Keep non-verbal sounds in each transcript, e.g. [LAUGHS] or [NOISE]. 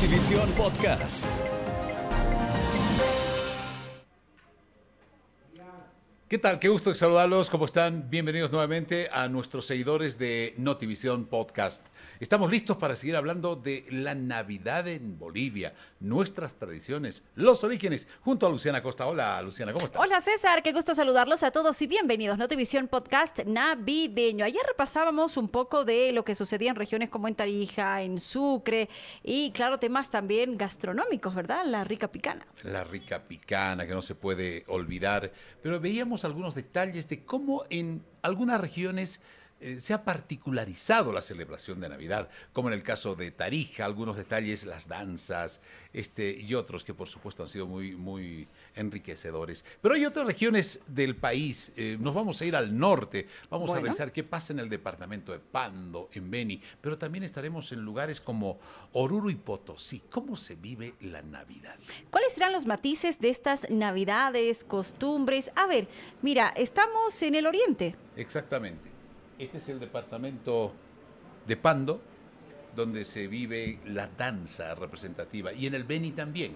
Notivisión Podcast. ¿Qué tal? Qué gusto saludarlos. ¿Cómo están? Bienvenidos nuevamente a nuestros seguidores de Notivisión Podcast. Estamos listos para seguir hablando de la Navidad en Bolivia, nuestras tradiciones, los orígenes, junto a Luciana Costa. Hola, Luciana, ¿cómo estás? Hola, César. Qué gusto saludarlos a todos y bienvenidos. Notivisión Podcast navideño. Ayer repasábamos un poco de lo que sucedía en regiones como en Tarija, en Sucre y, claro, temas también gastronómicos, ¿verdad? La rica picana. La rica picana que no se puede olvidar. Pero veíamos algunos detalles de cómo en algunas regiones eh, se ha particularizado la celebración de Navidad, como en el caso de Tarija, algunos detalles, las danzas, este, y otros que por supuesto han sido muy, muy enriquecedores. Pero hay otras regiones del país, eh, nos vamos a ir al norte, vamos a revisar qué pasa en el departamento de Pando, en Beni, pero también estaremos en lugares como Oruro y Potosí. ¿Cómo se vive la Navidad? ¿Cuáles serán los matices de estas Navidades, costumbres? A ver, mira, estamos en el oriente. Exactamente. Este es el departamento de Pando, donde se vive la danza representativa, y en el Beni también.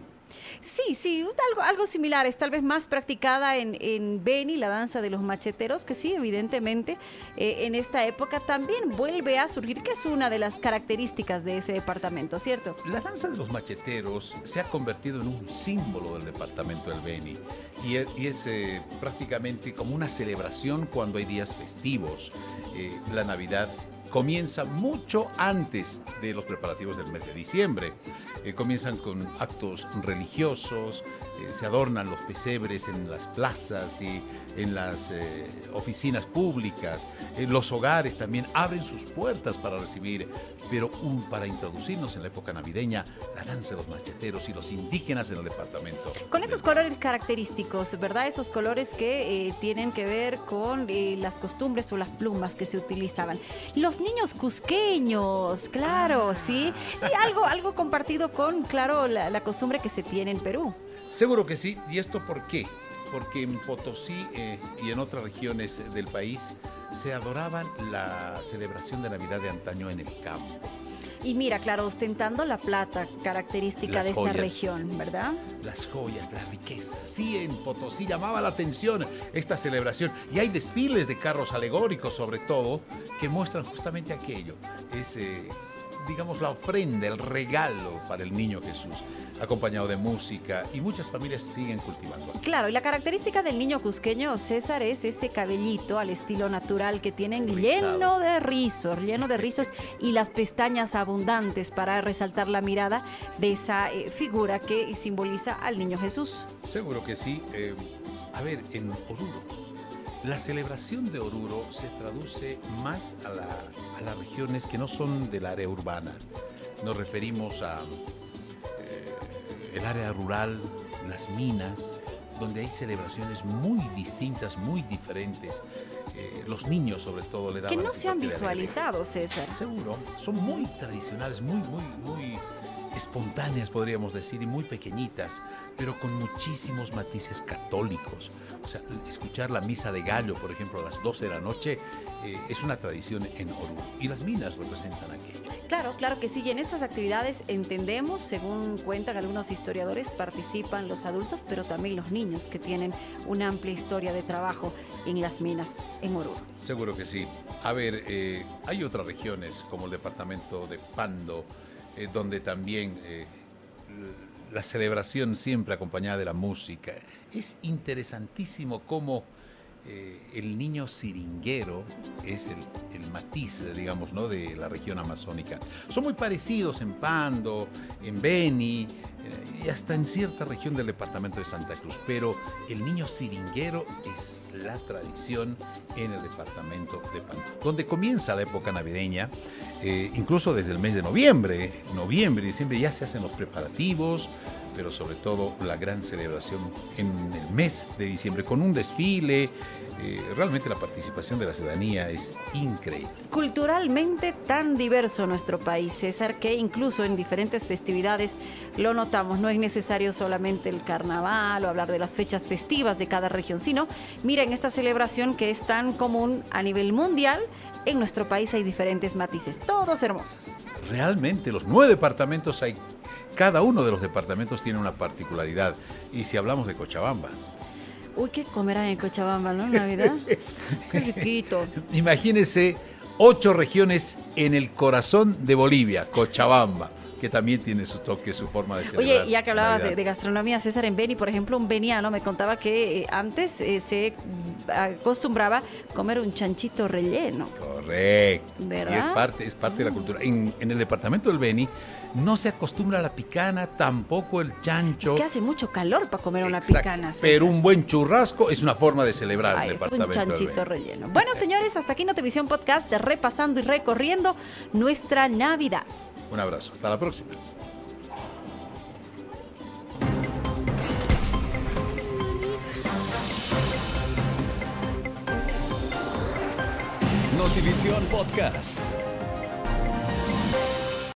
Sí, sí, algo, similar, es tal vez más practicada en, en Beni, la danza de los macheteros, que sí, evidentemente, eh, en esta época también vuelve a surgir, que es una de las características de ese departamento, ¿cierto? La danza de los macheteros se ha convertido en un símbolo del departamento del Beni y es, eh, prácticamente como una celebración cuando hay días festivos. Eh, la Navidad comienza mucho antes de los preparativos del mes de diciembre. Eh, comienzan con actos religiosos, se adornan los pesebres en las plazas y en las oficinas públicas, los hogares también abren sus puertas para recibir, pero para introducirnos en la época navideña, la danza de los macheteros y los indígenas en el departamento. Con esos colores característicos ¿verdad? Esos colores que eh, tienen que ver con eh, las costumbres o las plumas que se utilizaban. Niños cusqueños, claro, sí. Y algo, algo compartido con, claro, la, costumbre que se tiene en Perú. Seguro que sí. ¿Y esto por qué? Porque en Potosí eh, y en otras regiones del país se adoraban la celebración de Navidad de antaño en el campo. Y mira, claro, ostentando la plata característica de esta región, ¿verdad? Las joyas, la riqueza. Sí, en Potosí llamaba la atención esta celebración. Y hay desfiles de carros alegóricos, sobre todo, que muestran justamente aquello. Ese digamos, la ofrenda, el regalo para el niño Jesús, acompañado de música y muchas familias siguen cultivando. Claro, y la característica del niño cusqueño, César, es ese cabellito al estilo natural que tienen lleno de rizos, lleno de rizos y las pestañas abundantes para resaltar la mirada de esa eh, figura que simboliza al niño Jesús. Seguro que sí. Eh, a ver, en Oruro la celebración de Oruro se traduce más a, las regiones que no son del área urbana. Nos referimos a eh, el área rural, las minas, donde hay celebraciones muy distintas, muy diferentes. Eh, los niños sobre todo le dan... Que no se han visualizado, César. Seguro, son muy tradicionales, muy, muy, muy espontáneas podríamos decir y muy pequeñitas pero con muchísimos matices católicos. O sea, escuchar la misa de gallo, por ejemplo, a las 12 de la noche, eh, es una tradición en Oruro. Y las minas representan aquello. Claro, claro que sí. Y en estas actividades entendemos, según cuentan algunos historiadores, participan los adultos, pero también los niños que tienen una amplia historia de trabajo en las minas en Oruro. Seguro que sí. A ver, eh, hay otras regiones como el departamento de Pando, eh, donde también la celebración siempre acompañada de la música. Es interesantísimo cómo eh, el niño siringuero es el, matiz, digamos, ¿no? de la región amazónica. Son muy parecidos en Pando, en Beni eh, y hasta en cierta región del departamento de Santa Cruz, pero el niño siringuero es la tradición en el departamento de Pando, donde comienza la época navideña eh, incluso desde el mes de noviembre, noviembre diciembre ya se hacen los preparativos, pero sobre todo la gran celebración en el mes de diciembre con un desfile. Eh, realmente la participación de la ciudadanía es increíble. Culturalmente tan diverso nuestro país, César, que incluso en diferentes festividades lo notamos. No es necesario solamente el carnaval o hablar de las fechas festivas de cada región, sino miren esta celebración que es tan común a nivel mundial en nuestro país hay diferentes matices, todos hermosos. Realmente, los nueve departamentos hay cada uno de los departamentos tiene una particularidad. Y si hablamos de Cochabamba, Uy, ¿qué comerán en Cochabamba, no? Navidad. [LAUGHS] Qué riquito. imagínese ocho regiones en el corazón de Bolivia, Cochabamba, que también tiene su toque, su forma de celebrar. Oye, ya que hablabas de, gastronomía, César, en Beni, por ejemplo, un beniano me contaba que eh, antes eh, se acostumbraba comer un chanchito relleno. Correcto. ¿Verdad? Y es parte, es parte de la cultura. En, en el departamento del Beni no se acostumbra a la picana, tampoco el chancho. Es que hace mucho calor para comer una Exacto. picana. César. Pero un buen churrasco es una forma de celebrar Ay, el un departamento del chanchito relleno. Bueno, señores, hasta aquí Notivisión Podcast, repasando y recorriendo nuestra Navidad. Un abrazo. Hasta la próxima. Notivisión Podcast.